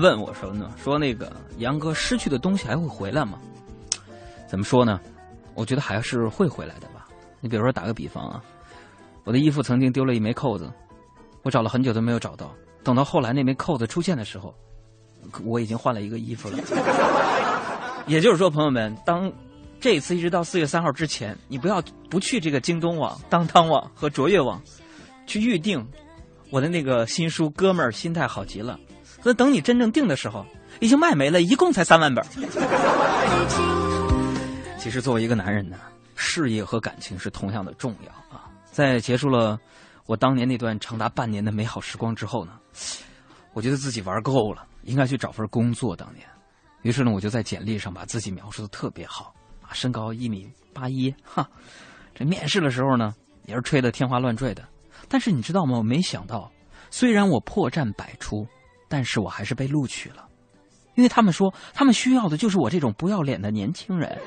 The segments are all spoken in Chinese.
问我说呢，说那个杨哥失去的东西还会回来吗？怎么说呢？我觉得还是会回来的吧。你比如说打个比方啊，我的衣服曾经丢了一枚扣子，我找了很久都没有找到，等到后来那枚扣子出现的时候，我已经换了一个衣服了。也就是说，朋友们，当这一次一直到四月三号之前，你不要不去这个京东网、当当网和卓越网去预定我的那个新书《哥们儿心态好极了》。那等你真正定的时候，已经卖没了，一共才三万本。其实作为一个男人呢，事业和感情是同样的重要啊。在结束了我当年那段长达半年的美好时光之后呢，我觉得自己玩够了，应该去找份工作。当年，于是呢，我就在简历上把自己描述的特别好啊，身高一米八一，哈，这面试的时候呢，也是吹得天花乱坠的。但是你知道吗？我没想到，虽然我破绽百出。但是我还是被录取了，因为他们说他们需要的就是我这种不要脸的年轻人。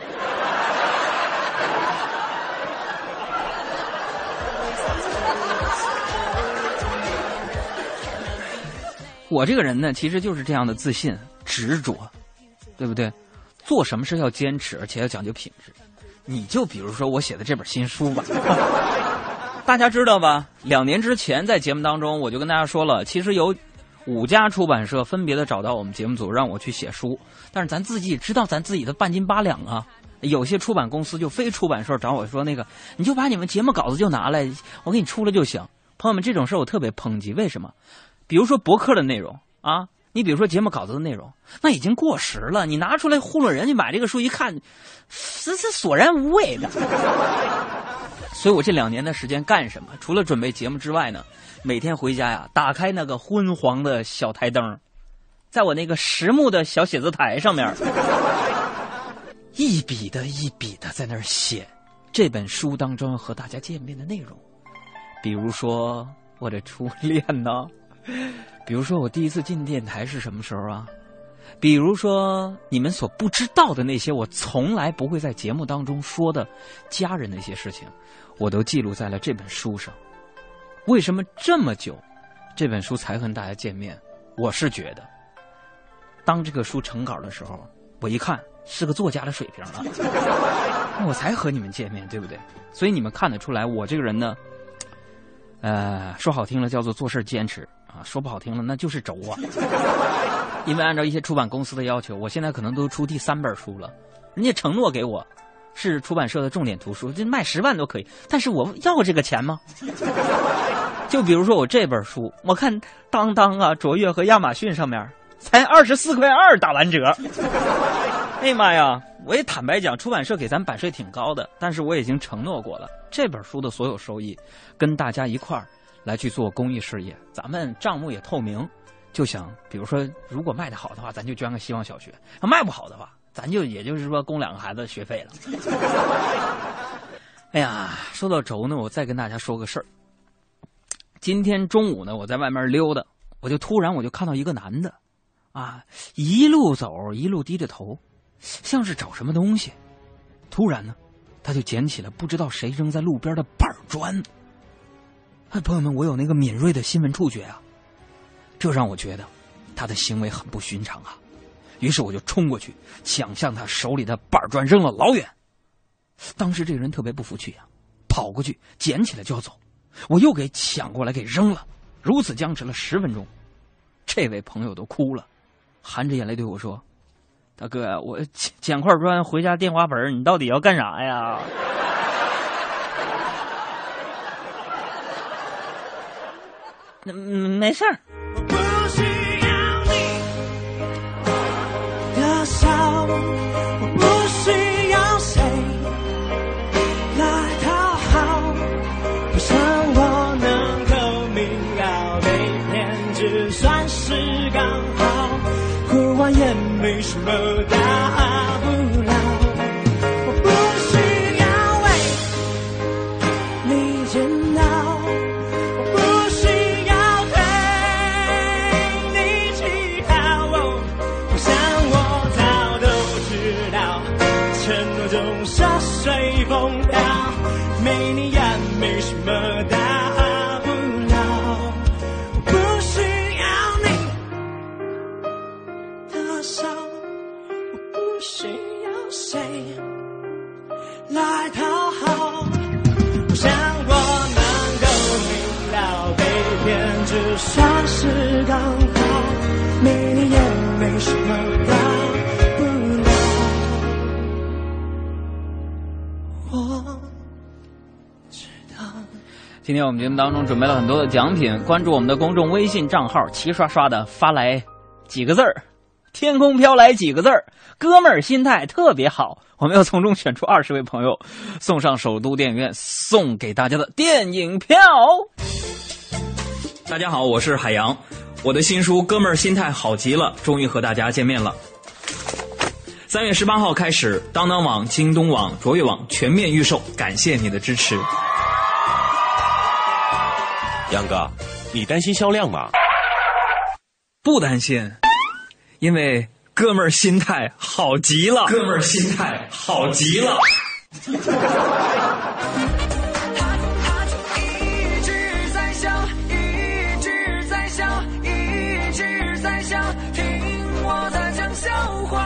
我这个人呢，其实就是这样的自信、执着，对不对？做什么事要坚持，而且要讲究品质。你就比如说我写的这本新书吧，大家知道吧？两年之前在节目当中，我就跟大家说了，其实有。五家出版社分别的找到我们节目组，让我去写书。但是咱自己也知道，咱自己的半斤八两啊。有些出版公司就非出版社找我说：“那个，你就把你们节目稿子就拿来，我给你出了就行。”朋友们，这种事我特别抨击。为什么？比如说博客的内容啊，你比如说节目稿子的内容，那已经过时了。你拿出来糊弄人，家买这个书一看，这这索然无味的。所以我这两年的时间干什么？除了准备节目之外呢？每天回家呀，打开那个昏黄的小台灯，在我那个实木的小写字台上面，一笔的一笔的在那儿写这本书当中和大家见面的内容，比如说我的初恋呢，比如说我第一次进电台是什么时候啊，比如说你们所不知道的那些我从来不会在节目当中说的家人的一些事情，我都记录在了这本书上。为什么这么久，这本书才和大家见面？我是觉得，当这个书成稿的时候，我一看是个作家的水平了，我才和你们见面，对不对？所以你们看得出来，我这个人呢，呃，说好听了叫做做事坚持啊，说不好听了那就是轴啊。因为按照一些出版公司的要求，我现在可能都出第三本书了，人家承诺给我。是出版社的重点图书，这卖十万都可以。但是我要这个钱吗？就比如说我这本书，我看当当啊、卓越和亚马逊上面才二十四块二打完折。哎呀妈呀！我也坦白讲，出版社给咱版税挺高的，但是我已经承诺过了，这本书的所有收益跟大家一块儿来去做公益事业，咱们账目也透明。就想，比如说，如果卖的好的话，咱就捐个希望小学；卖不好的话。咱就也就是说供两个孩子学费了。哎呀，说到轴呢，我再跟大家说个事儿。今天中午呢，我在外面溜达，我就突然我就看到一个男的，啊，一路走一路低着头，像是找什么东西。突然呢，他就捡起了不知道谁扔在路边的板砖。哎，朋友们，我有那个敏锐的新闻触觉啊，这让我觉得他的行为很不寻常啊。于是我就冲过去，抢向他手里的板砖扔了老远。当时这个人特别不服气啊，跑过去捡起来就要走，我又给抢过来给扔了。如此僵持了十分钟，这位朋友都哭了，含着眼泪对我说：“大哥，我捡块砖回家垫花盆，你到底要干啥呀？”没事儿。在我们节目当中准备了很多的奖品，关注我们的公众微信账号，齐刷刷的发来几个字儿，天空飘来几个字儿，哥们儿心态特别好。我们要从中选出二十位朋友，送上首都电影院送给大家的电影票。大家好，我是海洋，我的新书《哥们儿心态好极了》终于和大家见面了。三月十八号开始，当当网、京东网、卓越网全面预售，感谢你的支持。杨哥，你担心销量吗？不担心，因为哥们儿心态好极了，哥们儿心态好极了。一直在笑，一直在笑，一直在笑，听我在讲笑话。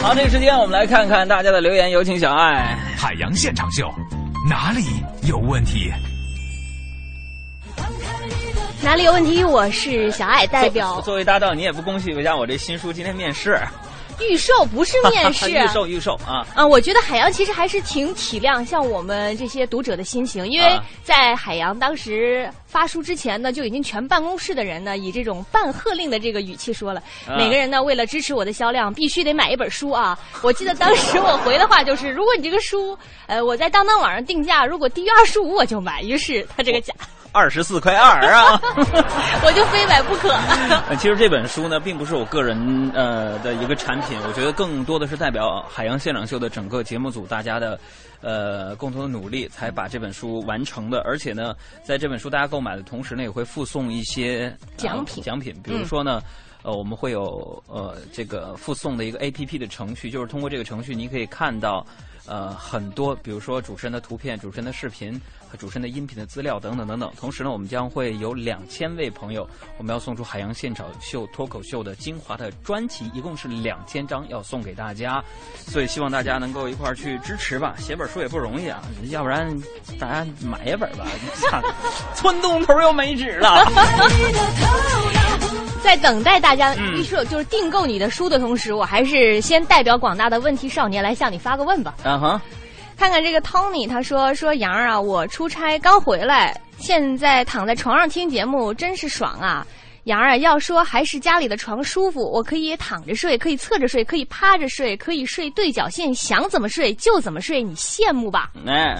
好，这个时间我们来看看大家的留言，有请小爱。海洋现场秀，哪里有问题？哪里有问题？我是小爱，代表作为搭档，你也不恭喜一下我这新书今天面试？预售，不是面试。预售，预售啊！啊，我觉得海洋其实还是挺体谅像我们这些读者的心情，因为啊在海洋当时发书之前呢，就已经全办公室的人呢以这种半喝令的这个语气说了，啊每个人呢为了支持我的销量，必须得买一本书啊！我记得当时我回的话就是，如果你这个书，呃，我在当当网上定价，如果低于二十五我就买。于是他这个价，二十四块二啊！我就非买不可。呃其实这本书呢，并不是我个人呃的一个产品，我觉得更多的是代表海洋现场秀的整个节目组大家的呃共同的努力，才把这本书完成的。而且呢，在这本书大家购买的同时呢，也会附送一些、呃奖品奖品，比如说呢。呃，我们会有呃这个附送的一个 A P P 的程序，就是通过这个程序，你可以看到呃很多，比如说主持人的图片、主持人的视频和主持人的音频的资料等等等等。同时呢，我们将会有两千位朋友，我们要送出海洋现场秀脱口秀的精华的专辑，一共是两千张要送给大家，所以希望大家能够一块儿去支持吧。写本书也不容易啊，要不然大家买一本吧。村东头又没纸了。在等待大家嗯预设，就是订购你的书的同时，我还是先代表广大的问题少年来向你发个问吧。嗯哼，看看这个 Tony，他说说杨儿啊，我出差刚回来，现在躺在床上听节目，真是爽啊！杨儿啊，要说还是家里的床舒服，我可以躺着睡，可以侧着睡，可以趴着睡，可以睡对角线，想怎么睡就怎么睡，你羡慕吧？哎，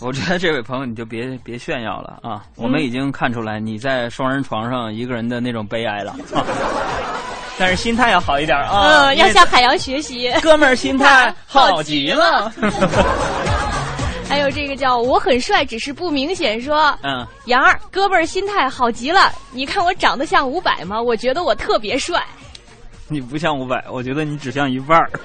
我觉得这位朋友你就别别炫耀了啊！我们已经看出来你在双人床上一个人的那种悲哀了，啊、但是心态要好一点啊！嗯，要向海洋学习。哥们儿心态 好极了。还有这个叫我很帅，只是不明显说。嗯，杨儿，哥们儿心态好极了。你看我长得像伍佰吗？我觉得我特别帅。你不像伍佰，我觉得你只像一半儿。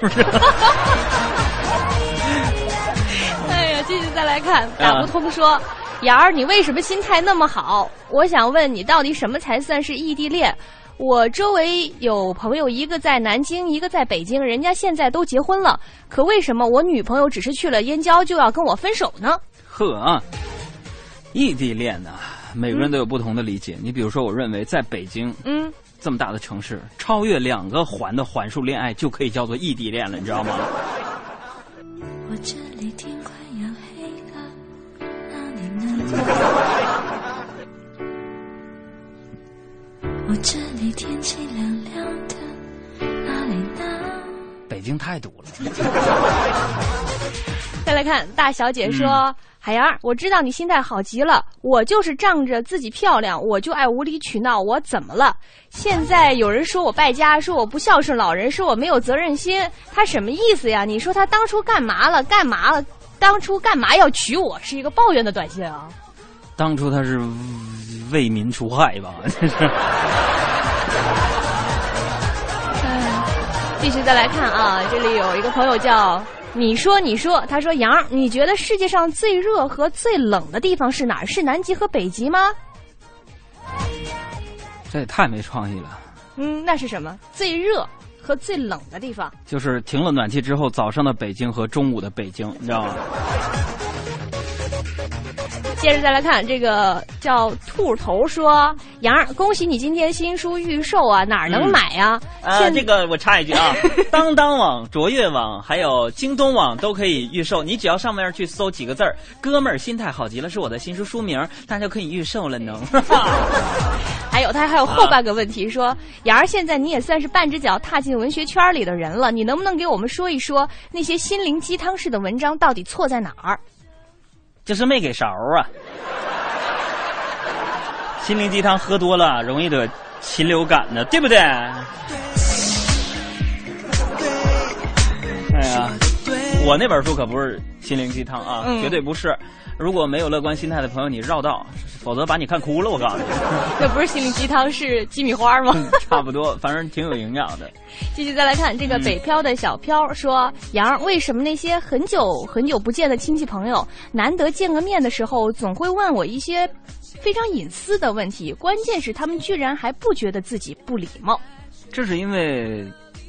哎呀，继续再来看，打不通说，杨儿，你为什么心态那么好？我想问你，到底什么才算是异地恋？我周围有朋友，一个在南京，一个在北京，人家现在都结婚了，可为什么我女朋友只是去了燕郊就要跟我分手呢？呵啊，异地恋呢、每个人都有不同的理解。你比如说，我认为在北京嗯，这么大的城市，超越两个环的环数恋爱就可以叫做异地恋了，你知道吗？我这里天快要黑了，哪里呢？我这里天气凉凉的，哪里呢？北京太堵了。再来看大小姐说：“嗯海洋儿，我知道你心态好极了，我就是仗着自己漂亮，我就爱无理取闹，我怎么了？现在有人说我败家，说我不孝顺老人，说我没有责任心，他什么意思呀？你说他当初干嘛了？干嘛了？当初干嘛要娶我？是一个抱怨的短信啊！当初他是为民除害吧？这是。继续再来看啊，这里有一个朋友叫你说你说，他说杨儿，你觉得世界上最热和最冷的地方是哪儿？是南极和北极吗？这也太没创意了。嗯，那是什么？最热和最冷的地方。就是停了暖气之后，早上的北京和中午的北京，你知道吗？接着再来看这个叫兔头说：“杨儿，恭喜你今天新书预售啊，哪儿能买呀、啊，现这个我插一句啊，当当网、卓越网还有京东网都可以预售，你只要上面去搜几个字儿“哥们儿心态好极了”是我的新书书名，大家就可以预售了呢。还有他还有后半个问题说，杨儿现在你也算是半只脚踏进文学圈里的人了，你能不能给我们说一说那些心灵鸡汤式的文章到底错在哪儿？就是没给勺啊。心灵鸡汤喝多了容易得禽流感呢，对不对？哎呀，我那本书可不是心灵鸡汤啊，嗯绝对不是。如果没有乐观心态的朋友，你绕道，否则把你看哭了。我告诉你，那不是心灵鸡汤，是鸡米花吗？差不多，反正挺有营养的。继续再来看这个北漂的小飘说：“杨儿，为什么那些很久很久不见的亲戚朋友，难得见个面的时候，总会问我一些非常隐私的问题？关键是他们居然还不觉得自己不礼貌。这是因为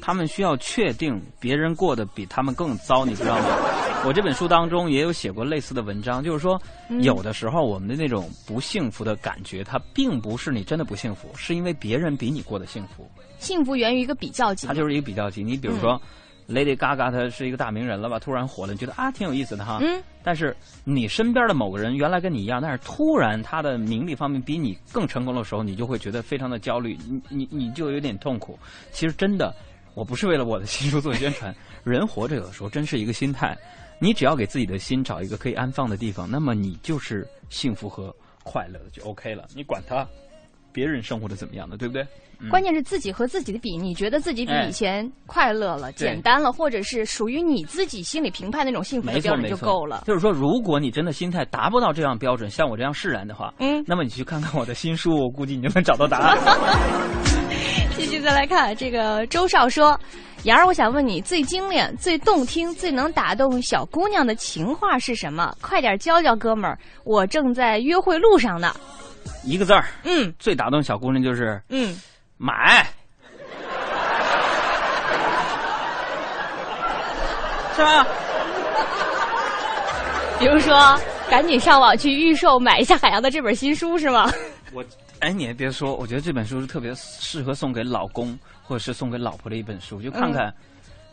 他们需要确定别人过得比他们更糟，你知道吗？我这本书当中也有写过类似的文章，就是说，有的时候我们的那种不幸福的感觉，它并不是你真的不幸福，是因为别人比你过得幸福，幸福源于一个比较级它。就是一个比较级。你比如说。Lady Gaga 她是一个大名人了吧？突然火了，你觉得啊挺有意思的哈。嗯。但是你身边的某个人原来跟你一样，但是突然他的名利方面比你更成功的时候，你就会觉得非常的焦虑，你你你就有点痛苦。其实真的，我不是为了我的新书做宣传，人活着有的时候真是一个心态。你只要给自己的心找一个可以安放的地方，那么你就是幸福和快乐的，就 OK 了。你管他别人生活的怎么样的，对不对？嗯关键是自己和自己的比，你觉得自己比哎以前快乐了、对简单了，或者是属于你自己心里评判那种幸福的，标准，就够了。就是说，如果你真的心态达不到这样标准，像我这样释然的话，嗯那么你去看看我的新书，我估计你就能找到答案。继续再来看这个周少说：“杨儿，我想问你，最精炼、最动听、最能打动小姑娘的情话是什么？快点教教哥们儿，我正在约会路上呢。一个字儿，”嗯最打动小姑娘就是嗯，买，是吧？比如说，赶紧上网去预售买一下海洋的这本新书是吗？我哎，你还别说，我觉得这本书是特别适合送给老公或者是送给老婆的一本书，就看看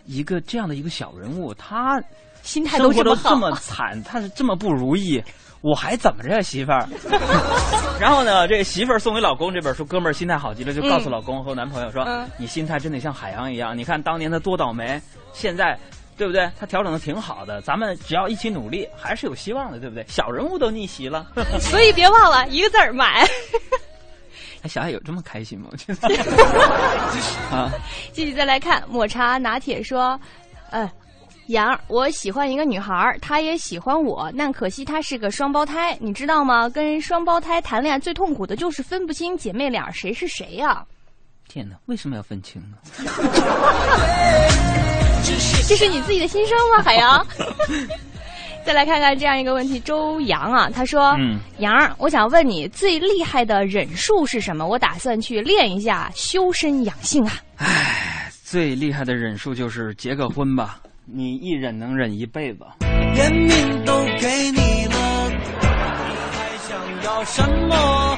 一个这样的一个小人物，他心态都这么好，这么惨，他是这么不如意，我还怎么着呀，媳妇儿？然后呢，这媳妇儿送给老公这本书，哥们儿心态好极了，就告诉老公和男朋友说：“嗯你心态真得像海洋一样，你看当年他多倒霉，现在。”对不对？他调整的挺好的，咱们只要一起努力，还是有希望的，对不对？小人物都逆袭了，所以别忘了一个字儿买。哎，小爱有这么开心吗？我觉得 啊，继续再来看抹茶拿铁说，呃，杨儿，我喜欢一个女孩儿，她也喜欢我，但可惜她是个双胞胎，你知道吗？跟双胞胎谈恋爱最痛苦的就是分不清姐妹俩谁是谁呀、天哪，为什么要分清呢？这是你自己的心声吗，海洋？再来看看这样一个问题，周洋啊，他说：“嗯杨儿，我想问你最厉害的忍术是什么？我打算去练一下，修身养性啊。最厉害的忍术就是结个婚吧，你一忍能忍一辈子。连命都给你了，你还想要什么？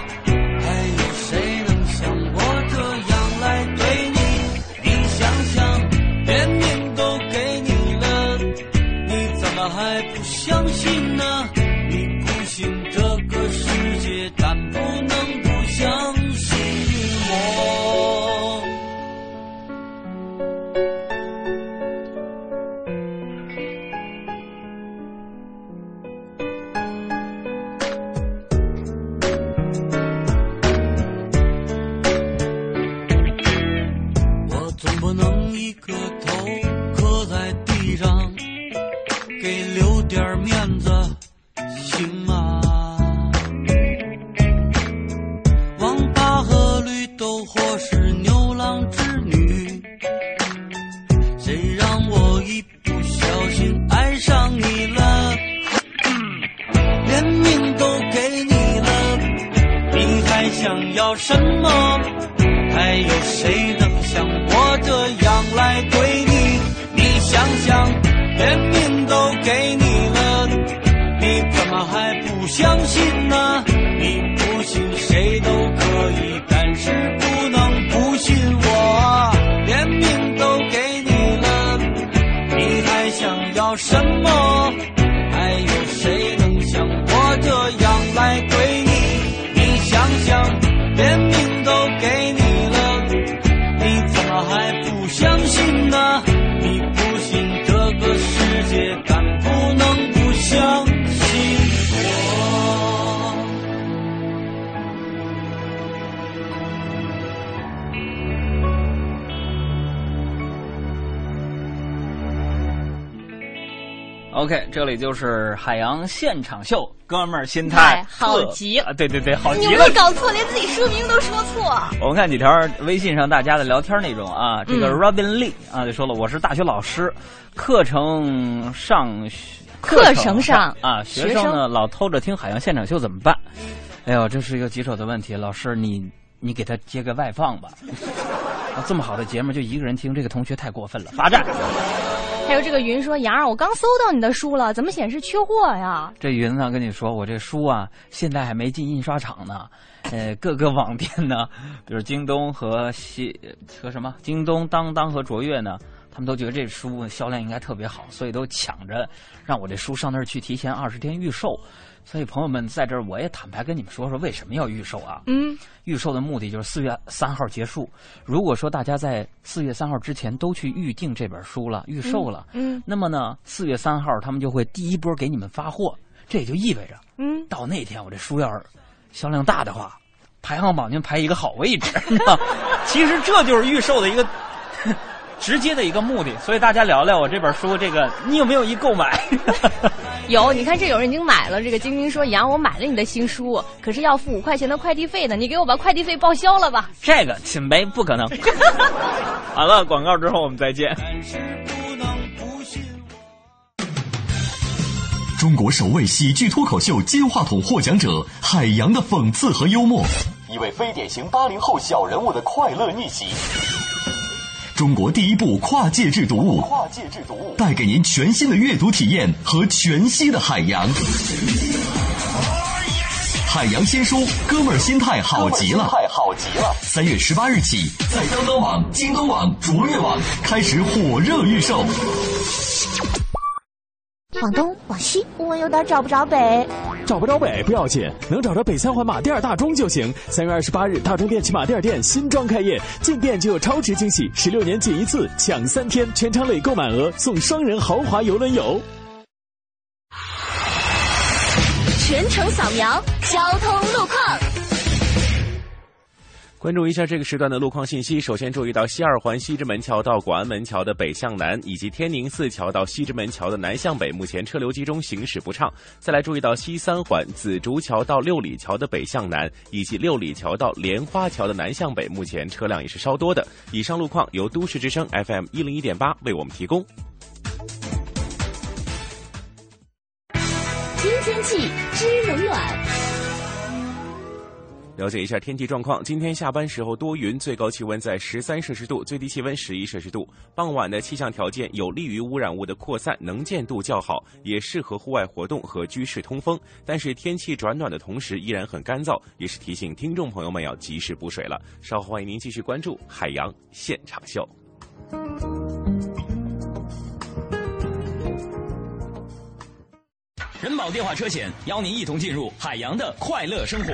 OK，这里就是海洋现场秀，哥们儿心态哎好极啊！对对对，好极你有没有。搞错？连自己书名都说错。我们看几条微信上大家的聊天内容啊，这个嗯 Robin Lee 啊就说了，我是大学老师，课程上课程上啊，学生呢老偷着听海洋现场秀怎么办？哎呦，这是一个棘手的问题，老师你你给他接个外放吧。啊，这么好的节目就一个人听，这个同学太过分了，罚站。还有这个云说：“杨儿，我刚搜到你的书了，怎么显示缺货呀？这云呢，跟你说，我这书啊，现在还没进印刷厂呢。呃，各个网店呢，比如京东和西和什么京东、当当和卓越呢，他们都觉得这书销量应该特别好，所以都抢着让我这书上那儿去提前二十天预售。所以朋友们，在这儿我也坦白跟你们说说，为什么要预售啊？嗯，预售的目的就是四月三号结束。如果说大家在四月三号之前都去预定这本书了，预售了，嗯那么呢，四月三号他们就会第一波给你们发货，这也就意味着嗯，到那天我这书要是销量大的话，排行榜您排一个好位置。其实这就是预售的一个直接的一个目的。所以大家聊聊我这本书，这个你有没有一购买？有，你看这有人已经买了。这个晶晶说：‘杨，我买了你的新书，可是要付五块钱的快递费呢，你给我把快递费报销了吧。这个请呗，不可能。好了，广告之后我们再见。但是不能不信我。中国首位喜剧脱口秀金话筒获奖者海洋的讽刺和幽默，一位非典型八零后小人物的快乐逆袭。中国第一部跨界制读物，跨界制读物带给您全新的阅读体验和全息的海洋。海洋新书，哥们儿心态好极了，态好极了。三月十八日起，在当当网、京东网、卓越网开始火热预售。往东往西，我有点找不着北。找不着北不要紧，能找着北三环马甸儿大钟就行。三月二十八日，大中电器马甸店新装开业，进店就有超值惊喜，十六年仅一次，抢三天，全场累购满额送双人豪华游轮游。全程扫描交通。关注一下这个时段的路况信息。首先注意到西二环西直门桥到广安门桥的北向南，以及天宁寺桥到西直门桥的南向北，目前车流集中，行驶不畅。再来注意到西三环紫竹桥到六里桥的北向南，以及六里桥到莲花桥的南向北，目前车辆也是稍多的。以上路况由都市之声 FM 一零一点八为我们提供。听天气知冷暖。了解一下天气状况。今天下班时候多云，最高气温在十三摄氏度，最低气温十一摄氏度。傍晚的气象条件有利于污染物的扩散，能见度较好，也适合户外活动和居室通风。但是天气转暖的同时依然很干燥，也是提醒听众朋友们要及时补水了。稍后欢迎您继续关注海洋现场秀。人保电话车险邀您一同进入海洋的快乐生活。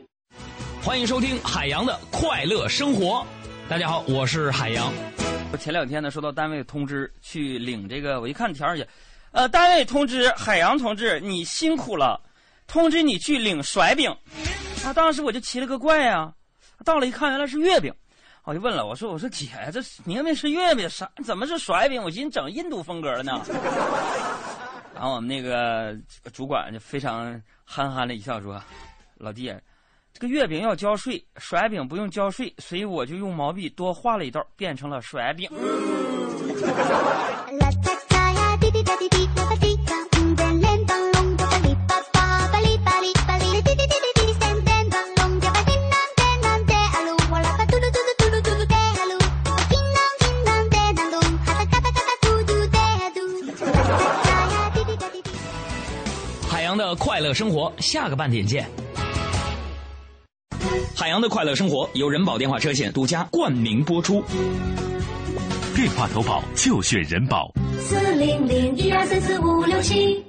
欢迎收听海洋的快乐生活。大家好，我是海洋。我前两天呢收到单位通知去领这个，我一看条儿去，呃，单位通知海洋同志你辛苦了，通知你去领甩饼。啊，当时我就奇了个怪呀、到了一看原来是月饼，我就问了，我说我说姐，这明明是月饼，啥怎么是甩饼？我寻思整印度风格了呢。然后我们那个主管就非常憨憨的一笑说：“老弟，这个月饼要交税，甩饼不用交税，所以我就用毛笔多画了一道，变成了甩饼。”海洋的快乐生活，下个半点见。海洋的快乐生活由人保电话车险独家冠名播出。电话投保就选人保。四零零一二三四五六七。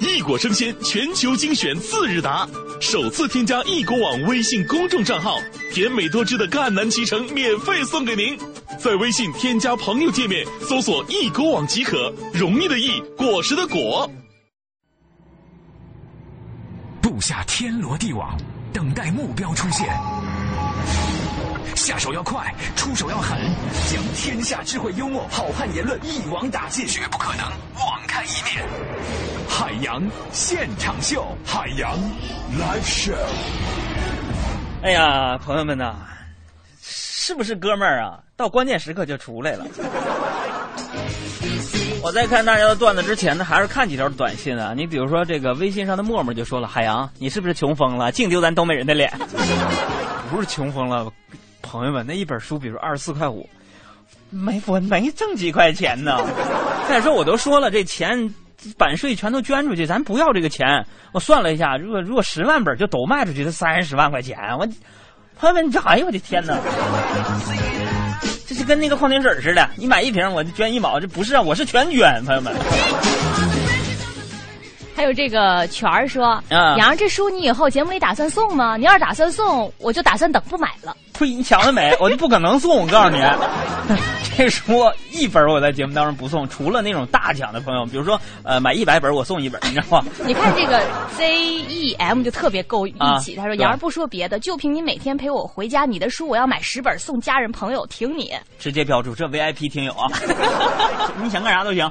异果生鲜全球精选次日达，首次添加易果网微信公众账号，甜美多汁的赣南脐橙免费送给您。在微信添加朋友界面搜索“易果网”即可，容易的易，果实的果。布下天罗地网，等待目标出现。下手要快，出手要狠，将天下智慧、幽默、好汉言论一网打尽，绝不可能网开一面。海洋现场秀，海洋 live show。哎呀，朋友们呐，是不是哥们儿啊？到关键时刻就出来了。我在看大家的段子之前呢，还是看几条短信啊。你比如说这个微信上的默默就说了：“海洋，你是不是穷疯了？净丢咱东北人的脸。”不是穷疯了，朋友们，那一本书，比如二十四块五，没我没挣几块钱呢。再说我都说了，这钱版税全都捐出去，咱不要这个钱。我算了一下，如果如果十万本就都卖出去，才三十万块钱。我朋友们，你哎呦我的天哪！跟那个矿泉水似的，你买一瓶我就捐一毛，这不是啊，我是全捐，朋友们。还有这个全儿说，啊杨这书你以后节目里打算送吗？你要是打算送，我就打算等不买了。呸！你想得美，我就不可能送。我告诉你，这书一本我在节目当中不送，除了那种大奖的朋友，比如说呃买一百本我送一本，你知道吗？你看这个 Z E M 就特别够义气，他说：“啊对杨儿不说别的，就凭你每天陪我回家，你的书我要买十本送家人朋友，挺你。直接标注这 VIP 听友啊，你想干啥都行。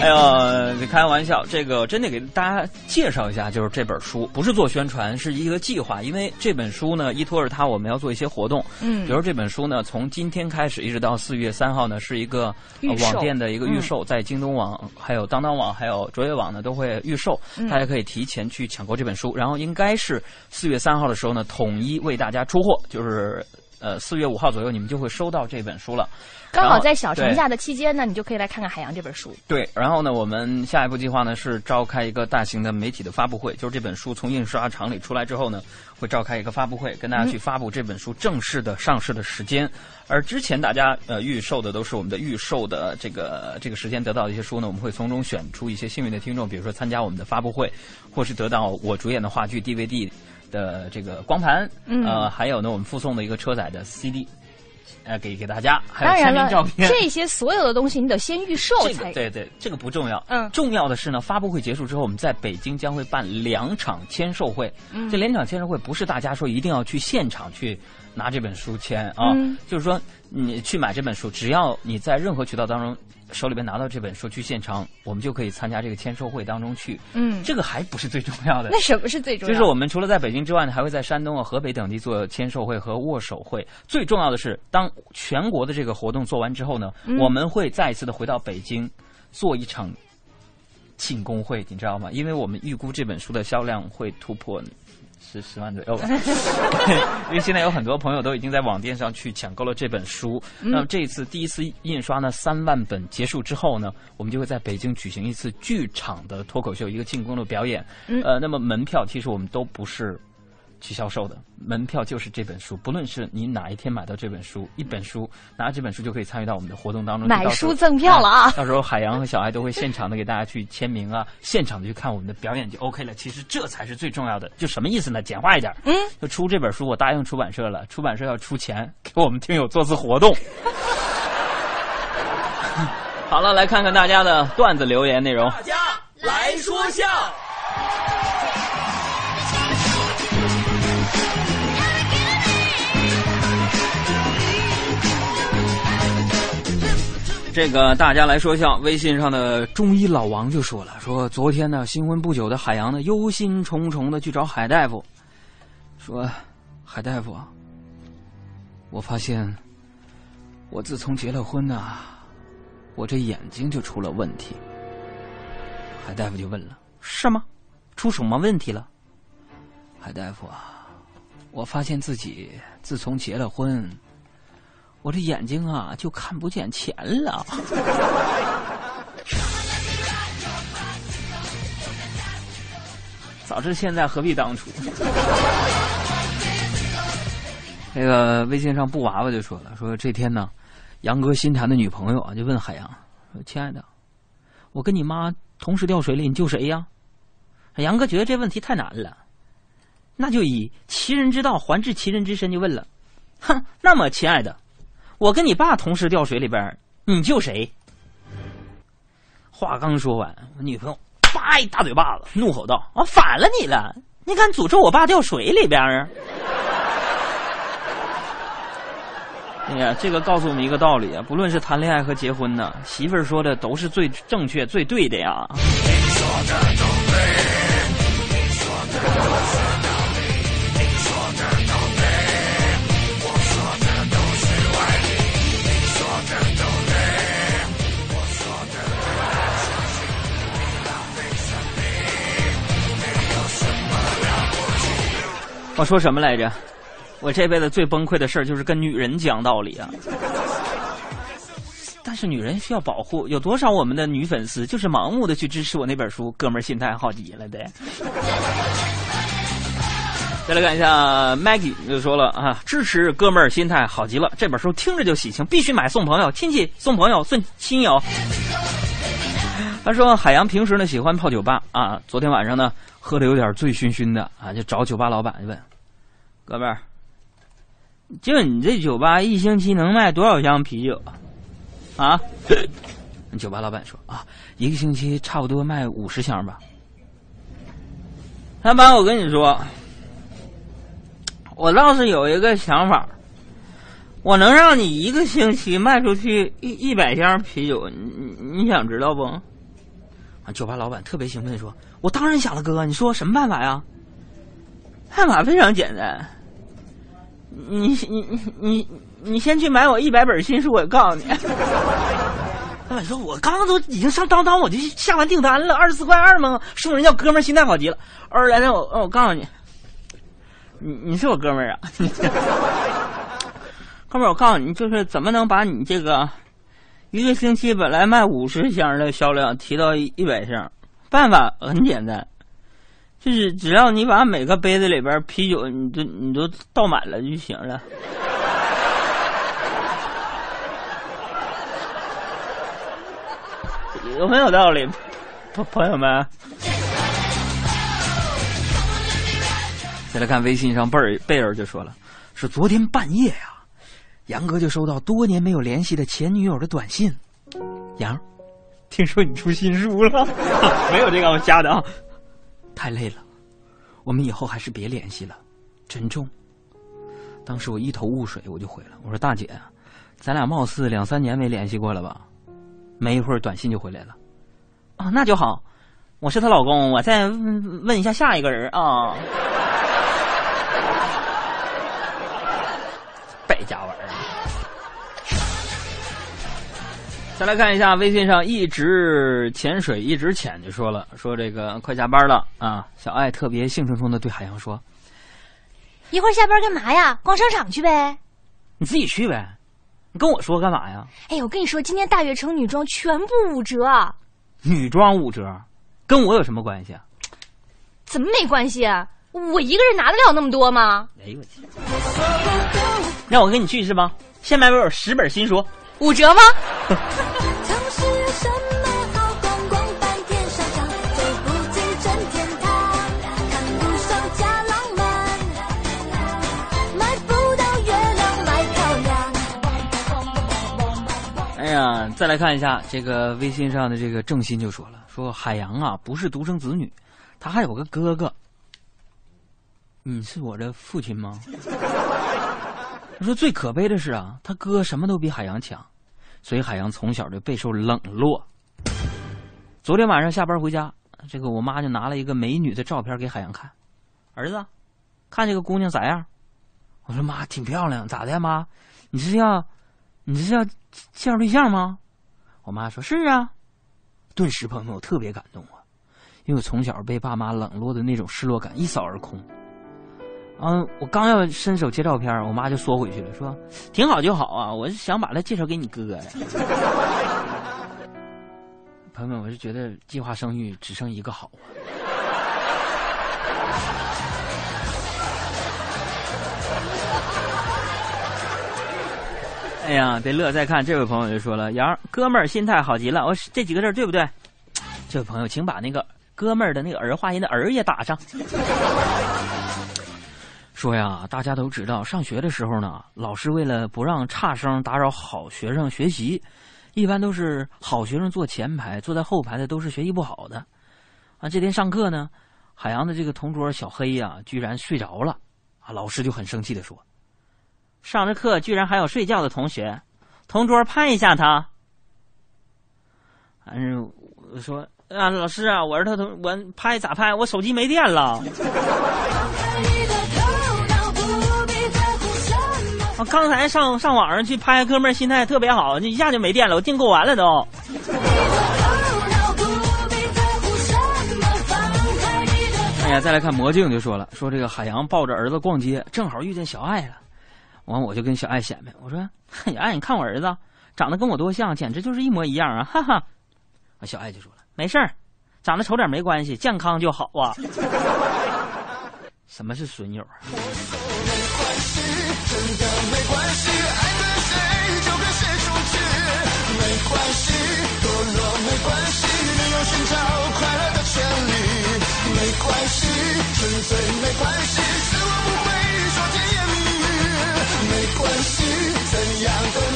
哎呦，开玩笑，这个真得给大家介绍一下，就是这本书不是做宣传，是一个计划。因为这本书呢，依托着它，我们要做一些活动。嗯比如这本书呢，从今天开始一直到四月三号呢，是一个、呃网店的一个预售，在京东网、还有当当网、还有卓越网呢都会预售，嗯大家可以提前去抢购这本书。然后应该是四月三号的时候呢，统一为大家出货，就是呃四月五号左右，你们就会收到这本书了。刚好在小长对假的期间呢，你就可以来看看《海洋》这本书。对，然后呢，我们下一步计划呢是召开一个大型的媒体的发布会，就是这本书从印刷厂里出来之后呢，会召开一个发布会，跟大家去发布这本书正式的上市的时间。而之前大家呃预售的都是我们的预售的这个这个时间得到的一些书呢，我们会从中选出一些幸运的听众，比如说参加我们的发布会，或是得到我主演的话剧 DVD 的这个光盘，嗯呃，还有呢我们附送的一个车载的 CD。呃，给给大家，还有签名照，片，这些所有的东西你得先预售这才个对对，这个不重要。嗯重要的是呢，发布会结束之后，我们在北京将会办两场签售会。嗯这两场签售会不是大家说一定要去现场去拿这本书签啊，嗯就是说你去买这本书，只要你在任何渠道当中手里边拿到这本书去现场，我们就可以参加这个签售会当中去。嗯，这个还不是最重要的。那什么是最重要的？就是我们除了在北京之外呢，还会在山东啊、河北等地做签售会和握手会。最重要的是，当全国的这个活动做完之后呢，嗯我们会再一次的回到北京，做一场庆功会，你知道吗？因为我们预估这本书的销量会突破十十万左右吧。因为现在有很多朋友都已经在网店上去抢购了这本书。嗯那么这一次第一次印刷呢，三万本结束之后呢，我们就会在北京举行一次剧场的脱口秀，一个庆功的表演。嗯呃，那么门票其实我们都不是去销售的，门票就是这本书。不论是你哪一天买到这本书，一本书拿这本书就可以参与到我们的活动当中。买书赠票了啊到时候海洋和小爱都会现场的给大家去签名啊，现场的去看我们的表演就 OK 了。其实这才是最重要的。就什么意思呢？简化一点，嗯，就出这本书，我答应出版社了，出版社要出钱给我们听友做次活动。好了，来看看大家的段子留言内容。大家来说笑。这这个大家来说笑。微信上的中医老王就说了：“说昨天呢，新婚不久的海洋呢，忧心忡忡的去找海大夫，说，海大夫，啊，我发现我自从结了婚呐，我这眼睛就出了问题。”海大夫就问了：“是吗？出什么问题了？”海大夫啊，我发现自己自从结了婚。我这眼睛啊，就看不见钱了。早知现在何必当初？那个微信上布娃娃就说了，说这天呢，杨哥新谈的女朋友啊，就问海洋说：“亲爱的，我跟你妈同时掉水里，你救谁呀？”杨哥觉得这问题太难了，那就以其人之道还治其人之身，就问了：“哼，那么亲爱的。”我跟你爸同时掉水里边，你救谁？话刚说完，我女朋友叭一大嘴巴子，怒吼道：“我反了你了！你敢诅咒我爸掉水里边啊？”哎呀，这个告诉我们一个道理啊，不论是谈恋爱和结婚呢，媳妇儿说的都是最正确、最对的呀。我说什么来着？我这辈子最崩溃的事儿就是跟女人讲道理啊！但是女人需要保护，有多少我们的女粉丝就是盲目的去支持我那本书？哥们儿心态好极了的。再来看一下，Maggie 就说了啊，支持哥们儿心态好极了，这本书听着就喜庆，必须买送朋友、亲戚，送朋友、送亲友。他说海洋平时呢喜欢泡酒吧啊，昨天晚上呢喝的有点醉醺醺的啊，就找酒吧老板去问。哥们儿，就你这酒吧一星期能卖多少箱啤酒啊？啊？酒吧老板说啊，一个星期差不多卖五十箱吧。老板，我跟你说，我倒是有一个想法，我能让你一个星期卖出去一一百箱啤酒，你你想知道不？啊，酒吧老板特别兴奋说：“我当然想了，哥，你说什么办法呀？”办法非常简单。你你你你你先去买我一百本新书，我告诉你。老板说：“我刚刚都已经上当当，我就下完订单了，二十四块二吗？送人叫哥们儿，心态好极了。二来来，我我告诉你，你你是我哥们儿啊，哥们儿，我告诉你，就是怎么能把你这个一个星期本来卖五十箱的销量提到一百箱？办法很简单。”就是只要你把每个杯子里边啤酒你都你都倒满了就行了，有没有道理，朋朋友们？再来看微信上贝尔贝尔就说了，说昨天半夜呀，杨哥就收到多年没有联系的前女友的短信，杨，听说你出新书了？没有这个我瞎的啊。太累了，我们以后还是别联系了，珍重。当时我一头雾水，我就回了，我说：“大姐，咱俩貌似两三年没联系过了吧？”没一会儿，短信就回来了。啊，那就好，我是她老公，我再问一下下一个人啊。败家玩再来看一下微信上一直潜水一直潜就说了说这个快下班了啊，小爱特别兴冲冲的对海洋说：“一会儿下班干嘛呀？逛商场去呗。你自己去呗，你跟我说干嘛呀？哎，我跟你说，今天大悦城女装全部五折。女装五折，跟我有什么关系啊？怎么没关系啊？我一个人拿得了那么多吗？哎呦我去！让我跟你去是吧？先买本十本新书。”五折吗？再来看一下这个微信上的这个郑鑫就说了，说海洋啊不是独生子女，他还有个哥哥。你是我的父亲吗？他说最可悲的是啊，他哥什么都比海洋强。所以海洋从小就备受冷落。昨天晚上下班回家，这个我妈就拿了一个美女的照片给海洋看，儿子，看这个姑娘咋样？我说妈，挺漂亮，咋的呀妈？你是要，你是要介绍对象吗？我妈说是啊。顿时，朋友们，我特别感动啊，因为我从小被爸妈冷落的那种失落感一扫而空。嗯，我刚要伸手接照片，我妈就缩回去了，说挺好就好啊，我是想把她介绍给你哥呀。朋友们，我是觉得计划生育只剩一个好啊。哎呀，别乐！再看这位朋友就说了：“杨哥们儿心态好极了。”我这几个字对不对？这位朋友，请把那个“哥们儿”的那个儿化音的“儿”也打上。说呀，大家都知道，上学的时候呢，老师为了不让差生打扰好学生学习，一般都是好学生坐前排，坐在后排的都是学习不好的。啊，这天上课呢，海洋的这个同桌小黑呀，居然睡着了。啊，老师就很生气的说。上着课居然还有睡觉的同学，同桌拍一下他。反正我说啊，老师啊，我是他同我拍咋拍？我手机没电了。我刚才上上网上去拍，哥们儿心态特别好，就一下就没电了，我订购完了都。哎呀，再来看魔镜就说了，说这个海洋抱着儿子逛街，正好遇见小爱了。完，我就跟小爱显摆，我说：“小爱，你看我儿子长得跟我多像，简直就是一模一样啊！”哈哈，小爱就说了：“没事儿，长得丑点没关系，健康就好啊。”什么是损友啊？没关系，怎样都没关系关心怎样的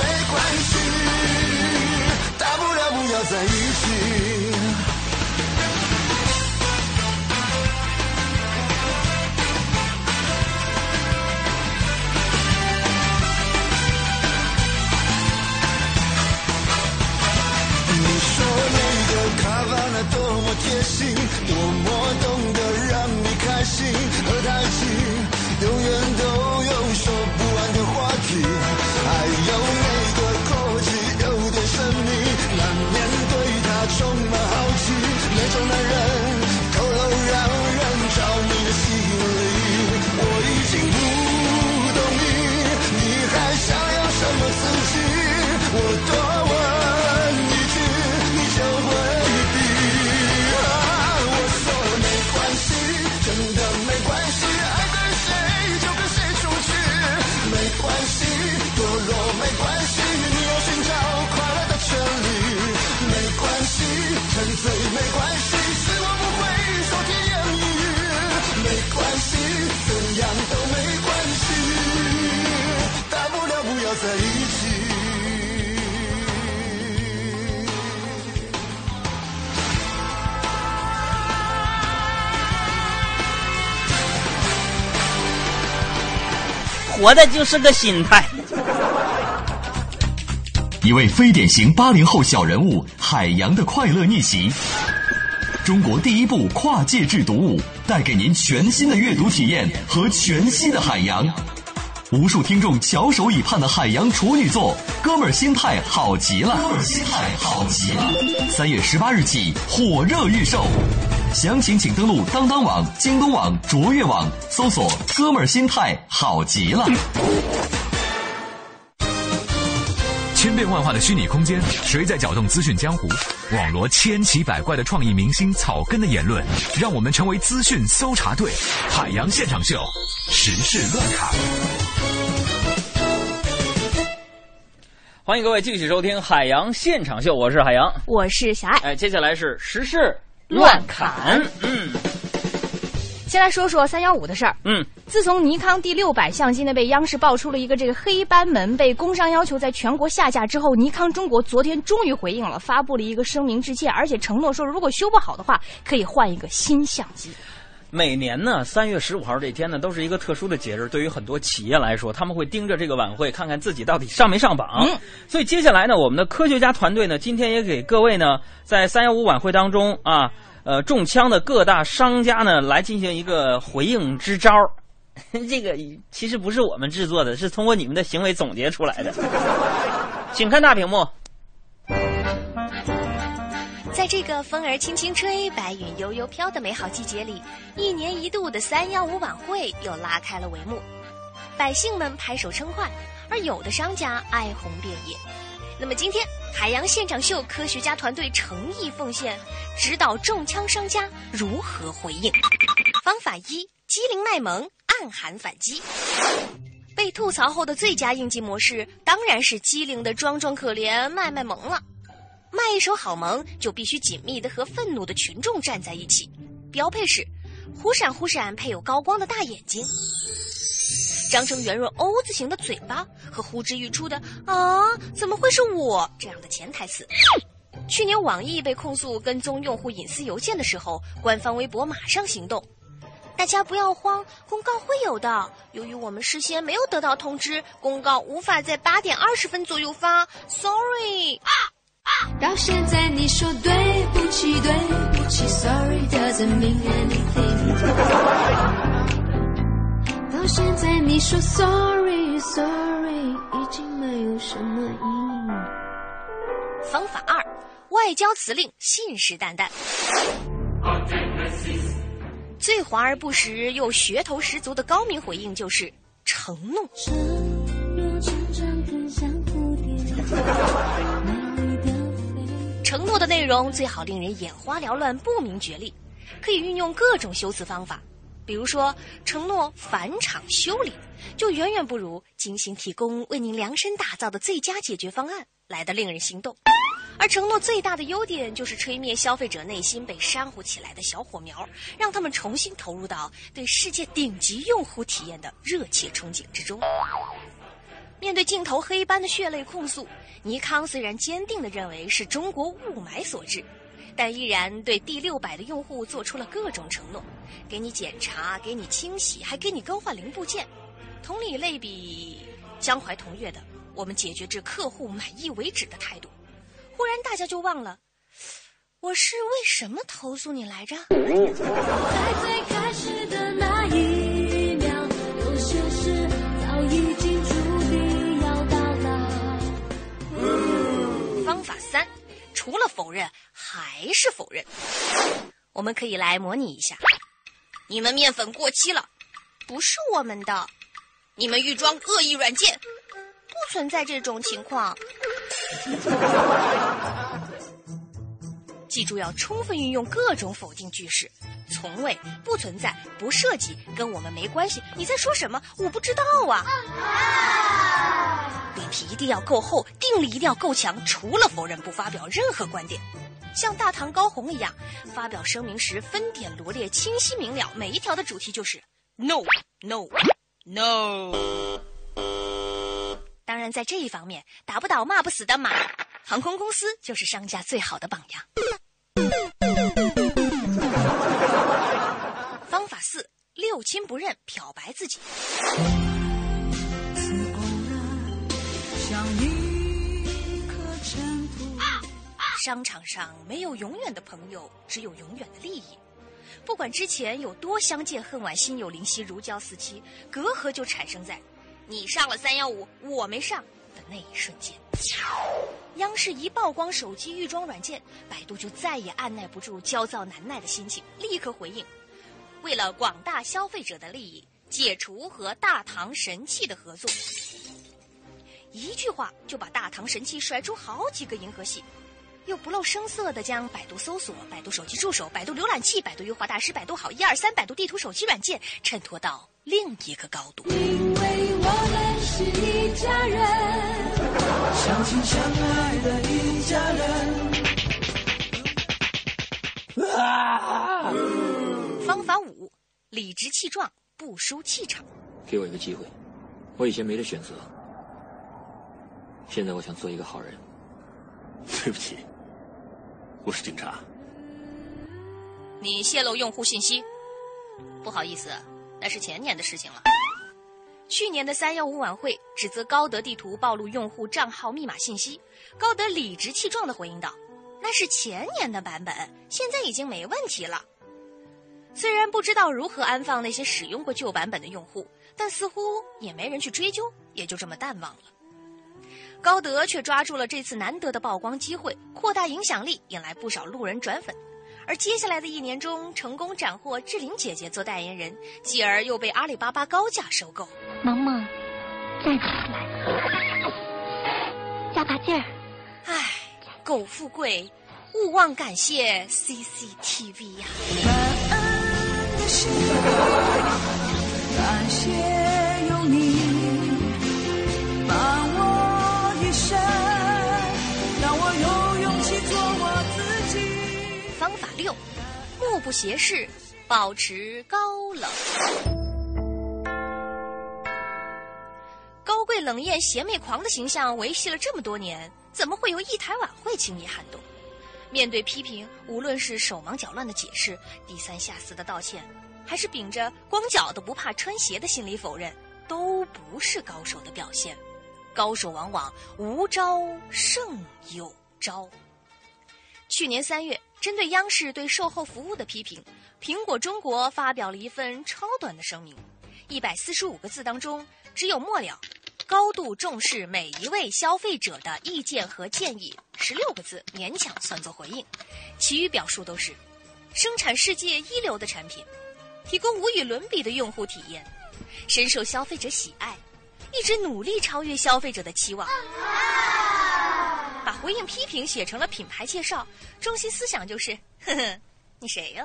活的就是个心态。一位非典型八零后小人物海洋的快乐逆袭，中国第一部跨界制读物，带给您全新的阅读体验和全新的海洋。无数听众翘首以盼的海洋处女作，哥们儿心态好极了，哥们儿心态好极了。三月十八日起火热预售，详情请登录当当网、京东网、卓越网，搜索“哥们儿心态好极了”。千变万化的虚拟空间，谁在搅动资讯江湖？网罗千奇百怪的创意明星草根的言论，让我们成为资讯搜查队。海洋现场秀，时事乱侃。欢迎各位继续收听《海洋现场秀》，我是海洋，我是小爱。哎，接下来是时事乱砍。嗯先来说说三幺五的事儿。嗯，自从尼康第六百相机呢被央视爆出了一个这个黑斑门被工商要求在全国下架之后，尼康中国昨天终于回应了，发布了一个声明致歉，而且承诺说如果修不好的话，可以换一个新相机。每年呢，三月十五号这天呢，都是一个特殊的节日。对于很多企业来说，他们会盯着这个晚会，看看自己到底上没上榜。嗯所以接下来呢，我们的科学家团队呢，今天也给各位呢，在三幺五晚会当中啊，呃，中枪的各大商家呢，来进行一个回应支招。这个其实不是我们制作的，是通过你们的行为总结出来的。请看大屏幕。在这个风儿轻轻吹、白云悠悠飘的美好季节里，一年一度的三幺五晚会又拉开了帷幕。百姓们拍手称快，而有的商家哀鸿遍野。那么今天，海洋现场秀科学家团队诚意奉献，指导中枪商家如何回应。方法一：机灵卖萌，暗含反击。被吐槽后的最佳应激模式，当然是机灵的装装可怜，卖卖萌了。卖一手好萌，就必须紧密的和愤怒的群众站在一起。标配是忽闪忽闪配有高光的大眼睛，张成圆润 O 字形的嘴巴和呼之欲出的“啊，怎么会是我”这样的潜台词。去年网易被控诉跟踪用户隐私邮件的时候，官方微博马上行动。大家不要慌，公告会有的。由于我们事先没有得到通知，公告无法在八点二十分左右发，sorry 啊。到现在你说对不起，对不起，Sorry doesn't mean anything。到现在你说 Sorry Sorry，已经没有什么意义。方法二，外交辞令信誓旦旦。最华而不实又噱头十足的高明回应就是承诺。承诺的内容最好令人眼花缭乱、不明觉厉，可以运用各种修辞方法。比如说，承诺返厂修理，就远远不如精心提供为您量身打造的最佳解决方案来的令人心动。而承诺最大的优点就是吹灭消费者内心被煽乎起来的小火苗，让他们重新投入到对世界顶级用户体验的热切憧憬之中。面对镜头黑斑的血泪控诉，尼康虽然坚定地认为是中国雾霾所致，但依然对第六百的用户做出了各种承诺，给你检查，给你清洗，还给你更换零部件。同理类比江淮同悦的“我们解决至客户满意为止”的态度，忽然大家就忘了，我是为什么投诉你来着？在最开始的方法三，除了否认还是否认。我们可以来模拟一下：你们面粉过期了，不是我们的；你们预装恶意软件，不存在这种情况。记住要充分运用各种否定句式，从未、不存在、不涉及、跟我们没关系。你在说什么？我不知道啊。啊脸皮一定要够厚，定力一定要够强，除了否认不发表任何观点。像大唐高红一样，发表声明时分点罗列，清晰明了，每一条的主题就是 no no no。当然，在这一方面，打不倒骂不死的马，航空公司就是商家最好的榜样。方法四：六亲不认，漂白自己。商场上没有永远的朋友，只有永远的利益。不管之前有多相见恨晚，心有灵犀，如胶似漆，隔阂就产生在你上了三幺五，我没上的那一瞬间。央视一曝光手机预装软件，百度就再也按耐不住焦躁难耐的心情，立刻回应：为了广大消费者的利益，解除和大唐神器的合作。一句话就把大唐神器甩出好几个银河系，又不露声色地将百度搜索、百度手机助手、百度浏览器、百度优化大师、百度好一二三、百度地图手机软件衬托到另一个高度。因为我的是一家人，相亲相爱的一家人。啊！方法五：理直气壮，不输气场。给我一个机会，我以前没得选择，现在我想做一个好人。对不起，我是警察。你泄露用户信息，不好意思，那是前年的事情了。去年的三幺五晚会指责高德地图暴露用户账号密码信息，高德理直气壮地回应道：“那是前年的版本，现在已经没问题了。”虽然不知道如何安放那些使用过旧版本的用户，但似乎也没人去追究，也就这么淡忘了。高德却抓住了这次难得的曝光机会，扩大影响力，引来不少路人转粉。而接下来的一年中，成功斩获志玲姐姐做代言人，继而又被阿里巴巴高价收购。萌萌，站起来，加把劲儿！唉，苟富贵，勿忘感谢 CCTV 呀、感谢不斜视，保持高冷。高贵冷艳、邪魅狂的形象维系了这么多年，怎么会由一台晚会轻易撼动？面对批评，无论是手忙脚乱的解释、低三下四的道歉，还是秉着光脚都不怕穿鞋的心理否认，都不是高手的表现。高手往往无招胜有招。去年三月，针对央视对售后服务的批评，苹果中国发表了一份超短的声明，一百四十五个字当中只有末了“高度重视每一位消费者的意见和建议”十六个字勉强算作回应，其余表述都是生产世界一流的产品，提供无与伦比的用户体验，深受消费者喜爱，一直努力超越消费者的期望。把回应批评写成了品牌介绍，中心思想就是：呵呵，你谁呀、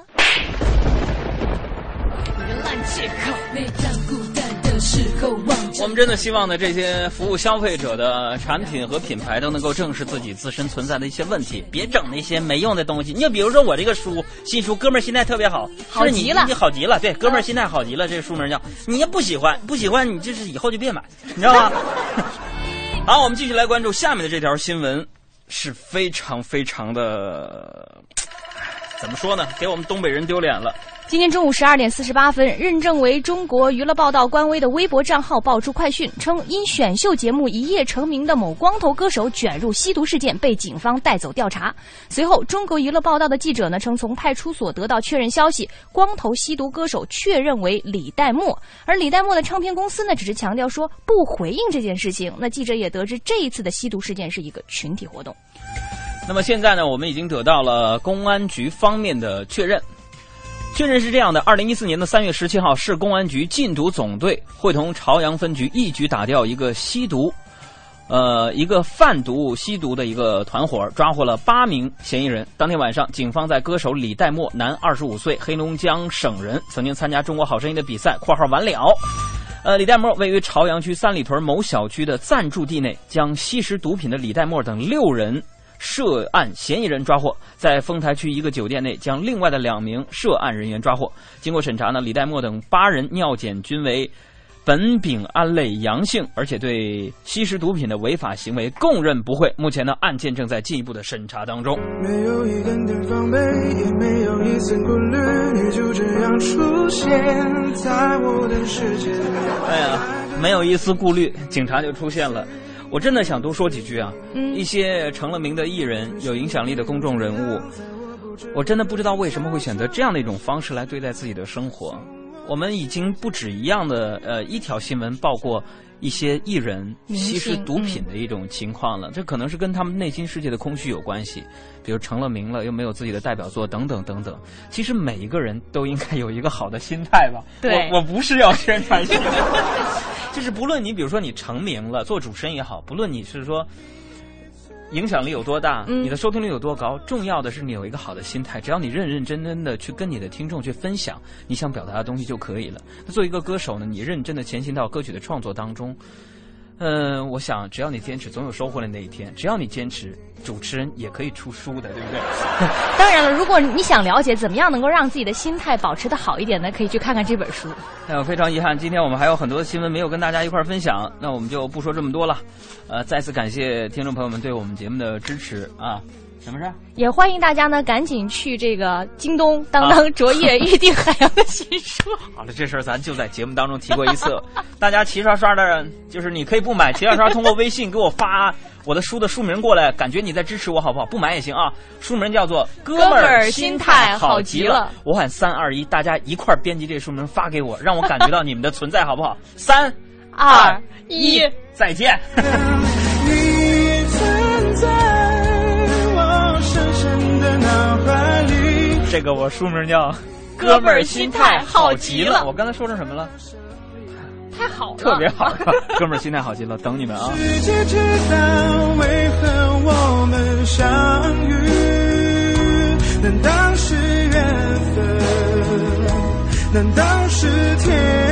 烂借口，每当孤单的时候望着我们真的希望呢，这些服务消费者的产品和品牌都能够正视自己自身存在的一些问题，别整那些没用的东西。你就比如说我这个书，新书，哥们儿心态特别好，好极了你好极了，对，哥们儿心态好极了，这个书名叫。你要不喜欢，不喜欢你就是以后就别买，你知道吗？好，我们继续来关注下面的这条新闻，是非常非常的，怎么说呢？给我们东北人丢脸了。今天中午十二点四十八分，认证为中国娱乐报道官微的微博账号爆出快讯，称因选秀节目一夜成名的某光头歌手卷入吸毒事件，被警方带走调查。随后，中国娱乐报道的记者呢称，从派出所得到确认消息，光头吸毒歌手确认为李代沫，而李代沫的唱片公司呢只是强调说不回应这件事情。那记者也得知，这一次的吸毒事件是一个群体活动。那么现在呢，我们已经得到了公安局方面的确认。确认是这样的：二零一四年的三月十七号，市公安局禁毒总队会同朝阳分局一举打掉一个吸毒，呃，一个贩毒吸毒的一个团伙，抓获了八名嫌疑人。当天晚上，警方在歌手李代沫，男，二十五岁，黑龙江省人，曾经参加《中国好声音》的比赛（括号完了）。呃，李代沫位于朝阳区三里屯某小区的暂住地内，将吸食毒品的李代沫等六人涉案嫌疑人抓获，在丰台区一个酒店内将另外的两名涉案人员抓获。经过审查呢，李代沫等八人尿检均为苯丙胺类阳性，而且对吸食毒品的违法行为供认不讳。目前呢，案件正在进一步的审查当中。没有一点点防备，也没有一丝顾虑，你就这样出现在我的世界。哎呀，没有一丝顾虑，警察就出现了。我真的想多说几句啊！嗯一些成了名的艺人、有影响力的公众人物，我真的不知道为什么会选择这样的一种方式来对待自己的生活。我们已经不止一样的呃一条新闻报过一些艺人吸食毒品的一种情况了，这可能是跟他们内心世界的空虚有关系，比如成了名了又没有自己的代表作等等等等。其实每一个人都应该有一个好的心态吧。对我我不是要宣传 就是不论你比如说你成名了，做主持人也好，不论你是说。影响力有多大，嗯你的收听率有多高，重要的是你有一个好的心态。只要你认认真真的去跟你的听众去分享你想表达的东西就可以了。那作为一个歌手呢，你认真的潜行到歌曲的创作当中，嗯、我想只要你坚持，总有收获的那一天。只要你坚持，主持人也可以出书的，对不对？当然了，如果你想了解怎么样能够让自己的心态保持的好一点呢，可以去看看这本书。哎呦，非常遗憾，今天我们还有很多的新闻没有跟大家一块儿分享，那我们就不说这么多了。呃，再次感谢听众朋友们对我们节目的支持啊！什么事儿？也欢迎大家呢赶紧去这个京东当当 卓越 预定海洋的新书。好了，这事儿咱就在节目当中提过一次。大家齐刷刷的，就是你可以不买，齐刷刷通过微信给我发我的书的书名过来，感觉你在支持我，好不好？不买也行啊。书名叫做《哥们儿心态好极了》。我喊三二一，大家一块儿编辑这书名发给我，让我感觉到你们的存在，好不好？三二一，再见。这个我书名叫《哥们儿心态好极了》。我刚才说成什么了？太好了，特别好，哥们儿心态好极了，等你们啊！世界知道为何我们相遇？难道是缘分？难道是天？